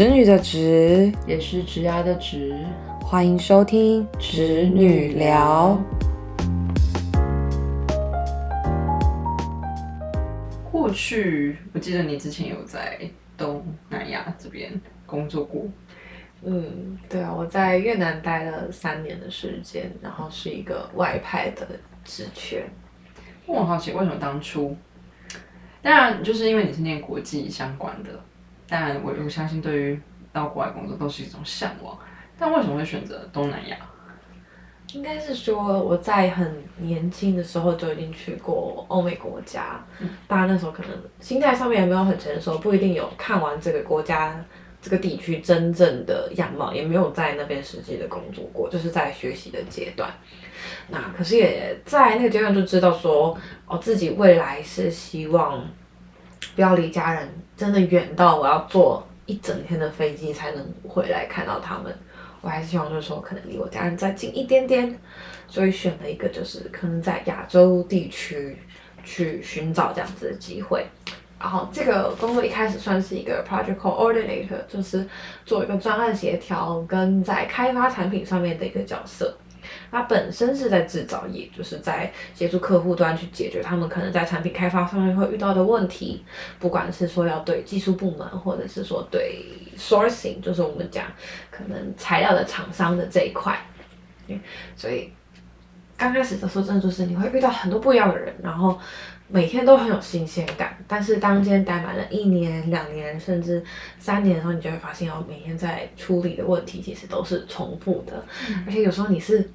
侄女的侄，也是侄牙的侄。欢迎收听侄女聊。过去我记得你之前有在东南亚这边工作过，嗯，对啊，我在越南待了三年的时间，然后是一个外派的职权。我很好奇，为什么当初？当然，就是因为你是念国际相关的，当然我我相信对于到国外工作都是一种向往。但为什么会选择东南亚？应该是说我在很年轻的时候就已经去过欧美国家，当然那时候可能心态上面也没有很成熟，不一定有看完这个国家这个地区真正的样貌，也没有在那边实际的工作过，就是在学习的阶段。那可是也在那个阶段就知道说，哦，自己未来是希望不要离家人真的远到我要坐一整天的飞机才能回来看到他们。我还是希望就是说可能离我家人再近一点点，所以选了一个就是可能在亚洲地区去寻找这样子的机会。然后这个工作一开始算是一个 project coordinator，就是做一个专案协调跟在开发产品上面的一个角色。它本身是在制造业，就是在协助客户端去解决他们可能在产品开发上面会遇到的问题，不管是说要对技术部门，或者是说对 sourcing，就是我们讲可能材料的厂商的这一块。所以刚开始的时候，真的就是你会遇到很多不一样的人，然后每天都很有新鲜感。但是当今天待满了一年、两年，甚至三年的时候，你就会发现哦，每天在处理的问题其实都是重复的，而且有时候你是。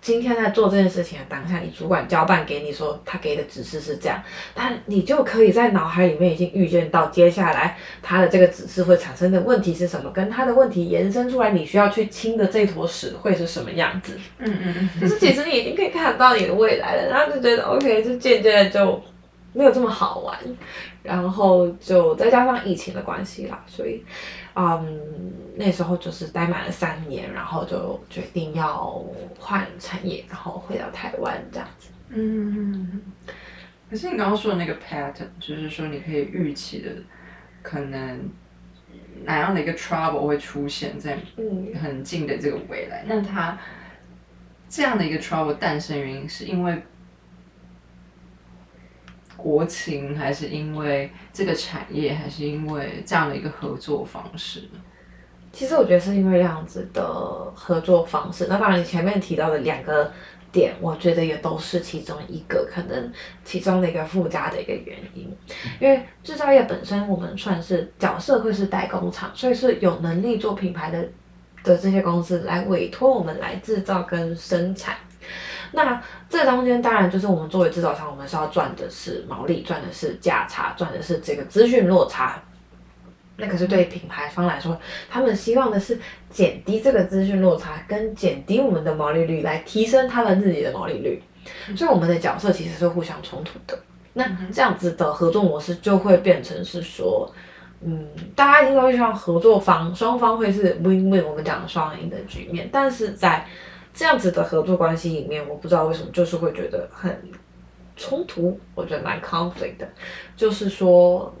今天在做这件事情的当下，你主管交办给你说他给的指示是这样，但你就可以在脑海里面已经预见到接下来他的这个指示会产生的问题是什么，跟他的问题延伸出来你需要去清的这坨屎会是什么样子。嗯嗯嗯，就是其实你已经可以看到你的未来了，然后就觉得 OK，就渐渐的就没有这么好玩，然后就再加上疫情的关系啦，所以。嗯，那时候就是待满了三年，然后就决定要换产业，然后回到台湾这样子。嗯，可是你刚刚说的那个 pattern，就是说你可以预期的可能哪样的一个 trouble 会出现在很近的这个未来，那它这样的一个 trouble 诞生原因是因为？国情还是因为这个产业，还是因为这样的一个合作方式？其实我觉得是因为这样子的合作方式。那当然，你前面提到的两个点，我觉得也都是其中一个可能其中的一个附加的一个原因。因为制造业本身，我们算是角色会是代工厂，所以是有能力做品牌的的这些公司来委托我们来制造跟生产。那这中间当然就是我们作为制造商，我们是要赚的是毛利，赚的是价差，赚的是这个资讯落差。那可是对品牌方来说，他们希望的是减低这个资讯落差，跟减低我们的毛利率，来提升他们自己的毛利率。所以我们的角色其实是互相冲突的。那这样子的合作模式就会变成是说，嗯，大家一定都会希望合作方双方会是 win-win，我们讲的双赢的局面。但是在这样子的合作关系里面，我不知道为什么就是会觉得很冲突，我觉得蛮 conflict 的。就是说，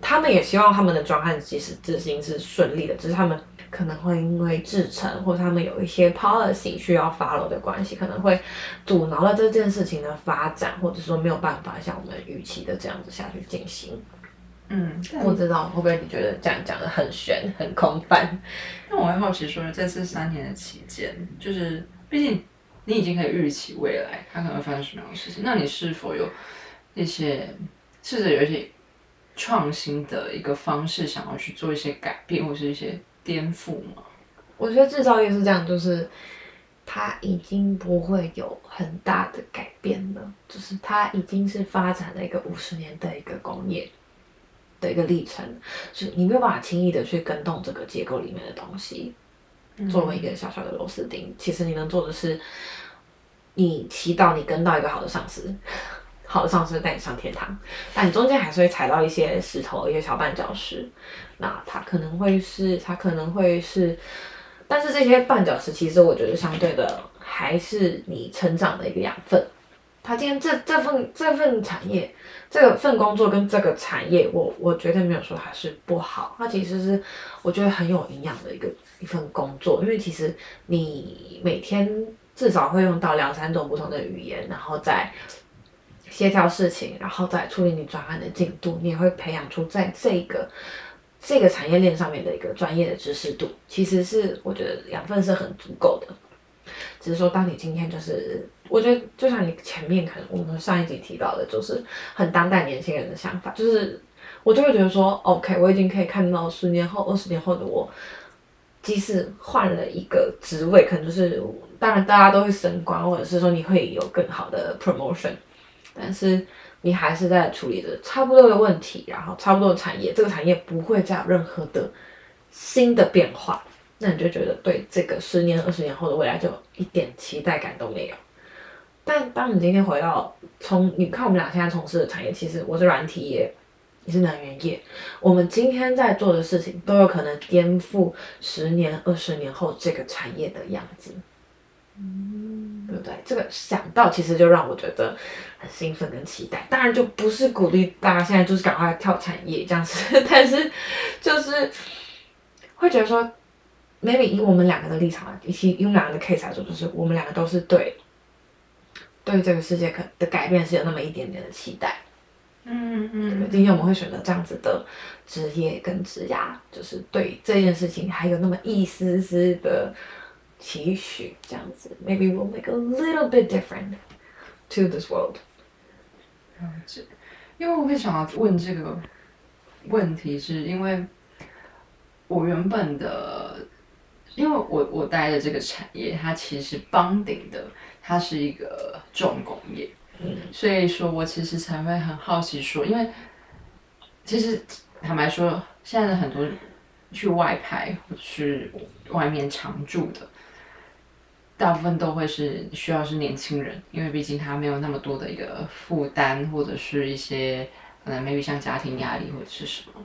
他们也希望他们的专案其实执行是顺利的，只是他们可能会因为制程或他们有一些 policy 需要 follow 的关系，可能会阻挠了这件事情的发展，或者说没有办法像我们预期的这样子下去进行。嗯，不知道会不会你觉得这样讲的很玄、很空泛？那我会好奇说，在这三年的期间，就是毕竟你已经可以预期未来它可能会发生什么样的事情，那你是否有一些试着有一些创新的一个方式，想要去做一些改变或是一些颠覆吗？我觉得制造业是这样，就是它已经不会有很大的改变了，就是它已经是发展了一个五十年的一个工业。的一个历程，是你没有办法轻易的去跟动这个结构里面的东西。作为一个小小的螺丝钉，其实你能做的是，你祈祷你跟到一个好的上司，好的上司带你上天堂，但你中间还是会踩到一些石头、一些小绊脚石。那它可能会是，它可能会是，但是这些绊脚石，其实我觉得相对的还是你成长的一个养分。他今天这这份这份产业，这份工作跟这个产业，我我绝对没有说它是不好，它其实是我觉得很有营养的一个一份工作，因为其实你每天至少会用到两三种不同的语言，然后再协调事情，然后再处理你专案的进度，你也会培养出在这个这个产业链上面的一个专业的知识度，其实是我觉得养分是很足够的。只是说，当你今天就是，我觉得就像你前面可能我们上一集提到的，就是很当代年轻人的想法，就是我就会觉得说，OK，我已经可以看到十年后、二十年后的我，即使换了一个职位，可能就是当然大家都会升官，或者是说你会有更好的 promotion，但是你还是在处理着差不多的问题，然后差不多的产业，这个产业不会再有任何的新的变化。那你就觉得对这个十年、二十年后的未来就一点期待感都没有。但当你今天回到从你看我们俩现在从事的产业，其实我是软体业，你是能源业，我们今天在做的事情都有可能颠覆十年、二十年后这个产业的样子。嗯，对不对？这个想到其实就让我觉得很兴奋跟期待。当然就不是鼓励大家现在就是赶快跳产业这样子，但是就是会觉得说。Maybe 以我们两个的立场，以及以我们两个的 case 来说，就是我们两个都是对对这个世界可的改变是有那么一点点的期待。嗯嗯，今天我们会选择这样子的职业跟职涯，就是对这件事情还有那么一丝丝的期许，这样子。Maybe we'll make a little bit different to this world。因为我会想要问这个问题，是因为我原本的，因为我我待的这个产业，它其实帮顶的，它是一个重工业，嗯所以说我其实才会很好奇说，因为其实坦白说，现在的很多去外派或者是外面常住的。大部分都会是需要是年轻人，因为毕竟他没有那么多的一个负担，或者是一些可能 maybe 像家庭压力或者是什么。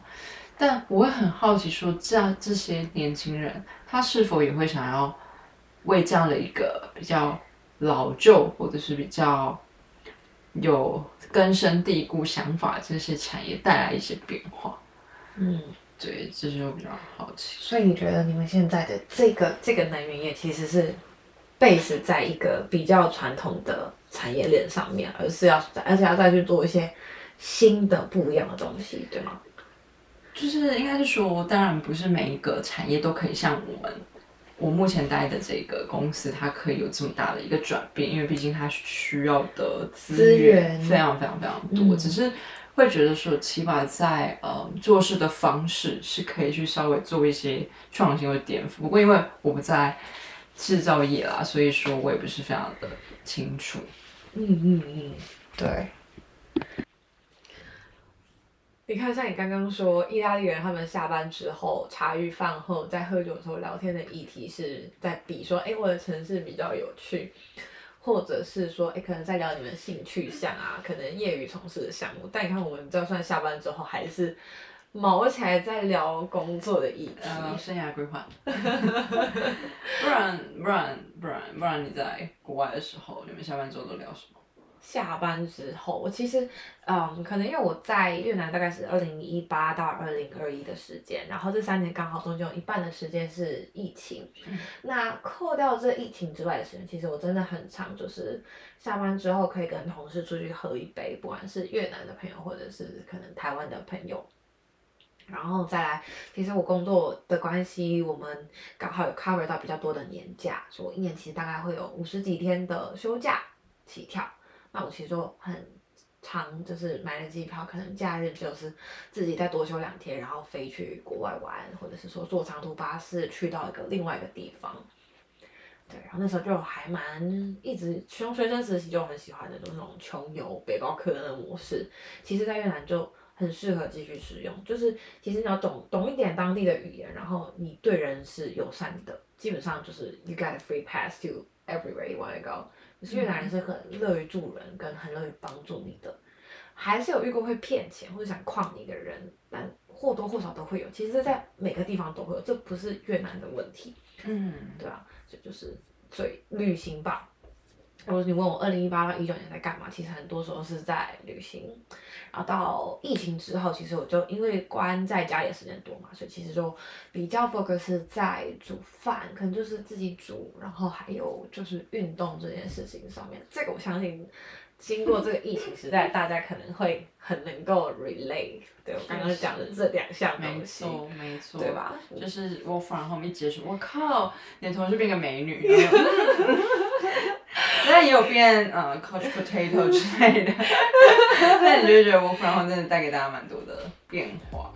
但我会很好奇说，这样这些年轻人，他是否也会想要为这样的一个比较老旧或者是比较有根深蒂固想法这些产业带来一些变化？嗯，对，这是我比较好奇。所以你觉得你们现在的这个这个能源业其实是 base 在一个比较传统的产业链上面，而是要而且要再去做一些新的不一样的东西，对吗？就是应该是说，当然不是每一个产业都可以像我们我目前待的这个公司，它可以有这么大的一个转变，因为毕竟它需要的资资源非常非常非常多，嗯只是会觉得说，起码在呃做事的方式是可以去稍微做一些创新或颠覆。不过因为我不在制造业啦，所以说我也不是非常的清楚。嗯嗯嗯，对。你看，像你刚刚说，意大利人他们下班之后茶余饭后在喝酒的时候聊天的议题是在比说，哎，我的城市比较有趣，或者是说，哎，可能在聊你们的性取向啊，可能业余从事的项目。但你看，我们就算下班之后，还是毛起来在聊工作的议题。呃，生涯规划，不然不然不然不然你在国外的时候，你们下班之后都聊什么？下班之后，我其实，嗯，可能因为我在越南大概是二零一八到二零二一的时间，然后这三年刚好中间有一半的时间是疫情。那扣掉这疫情之外的时间，其实我真的很长，就是下班之后可以跟同事出去喝一杯，不管是越南的朋友或者是可能台湾的朋友。然后再来，其实我工作的关系，我们刚好有 cover 到比较多的年假，所以我一年其实大概会有五十几天的休假起跳。那我其实就很长，就是买了机票，可能假日就是自己再多休两天，然后飞去国外玩，或者是说坐长途巴士去到一个另外一个地方。对，然后那时候就还蛮一直从学生时期就很喜欢的，就那种穷游背包客的模式。其实，在越南就很适合继续使用，就是其实你要懂懂一点当地的语言，然后你对人是友善的，基本上就是 you got a free pass to everywhere you wanna go。可是越南人是很乐于助人，跟很乐于帮助你的，还是有遇过会骗钱或者想诓你的人，但或多或少都会有。其实，在每个地方都会有，这不是越南的问题，嗯，对啊，这就是最旅行吧。如果你问我二零一八到一九年在干嘛，其实很多时候是在旅行。然后到疫情之后，其实我就因为关在家里的时间多嘛，所以其实就比较 focus 在煮饭，可能就是自己煮，然后还有就是运动这件事情上面。这个我相信，经过这个疫情时代，大家可能会很能够 relate。对我刚刚讲的这两项没东西，错没错，对吧？就是我反后面一结束，我靠，你的同事变个美女，有变呃 couch potato 之类的，那你就会觉得我然后真的带给大家蛮多的变化。